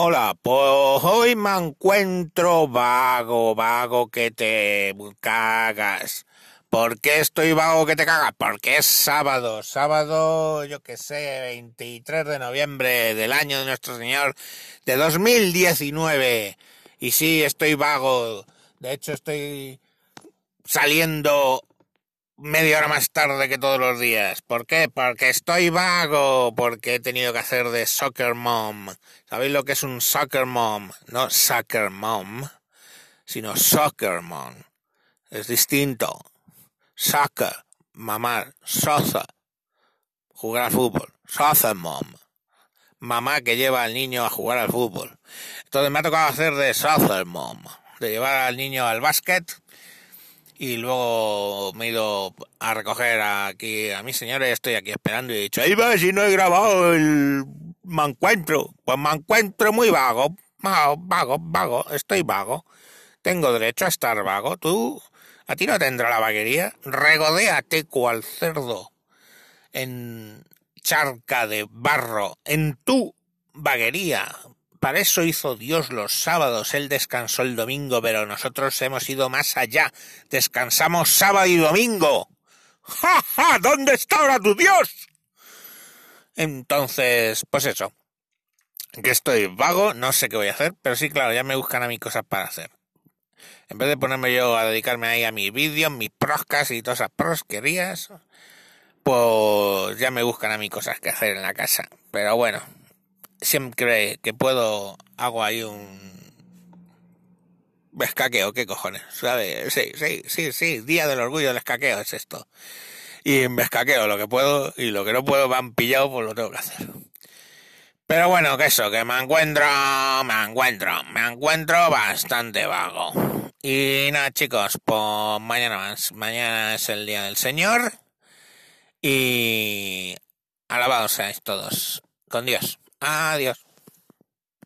Hola, pues hoy me encuentro vago, vago que te cagas. ¿Por qué estoy vago que te cagas? Porque es sábado, sábado, yo que sé, 23 de noviembre del año de nuestro Señor de 2019. Y sí, estoy vago. De hecho, estoy saliendo media hora más tarde que todos los días. ¿Por qué? Porque estoy vago, porque he tenido que hacer de soccer mom. ¿Sabéis lo que es un soccer mom? No soccer mom, sino soccer mom. Es distinto. Soccer, mamá, soza, jugar al fútbol. Soccer mom. Mamá que lleva al niño a jugar al fútbol. Entonces me ha tocado hacer de soccer mom, de llevar al niño al básquet y luego me he ido a recoger aquí a mis señores, estoy aquí esperando y he dicho, ahí va, si no he grabado el me encuentro, pues me encuentro muy vago, vago, vago, vago, estoy vago, tengo derecho a estar vago, tú, a ti no tendrá la vaguería, regodéate cual cerdo en charca de barro, en tu vaguería, para eso hizo Dios los sábados, Él descansó el domingo, pero nosotros hemos ido más allá. Descansamos sábado y domingo. ¡Ja, ja! ¿Dónde está ahora tu Dios? Entonces, pues eso. Que estoy vago, no sé qué voy a hacer, pero sí, claro, ya me buscan a mí cosas para hacer. En vez de ponerme yo a dedicarme ahí a mis vídeos, mis proscas y todas esas prosquerías, pues ya me buscan a mí cosas que hacer en la casa. Pero bueno, siempre que puedo hago ahí un escaqueo, ¿qué cojones? ¿Sabes? Sí, sí, sí, sí, Día del Orgullo del Escaqueo es esto. Y me escaqueo lo que puedo y lo que no puedo me han pillado, pues lo tengo que hacer. Pero bueno, que eso, que me encuentro, me encuentro, me encuentro bastante vago. Y nada, chicos, pues mañana más. Mañana es el Día del Señor. Y alabados seáis todos. Con Dios. Adiós.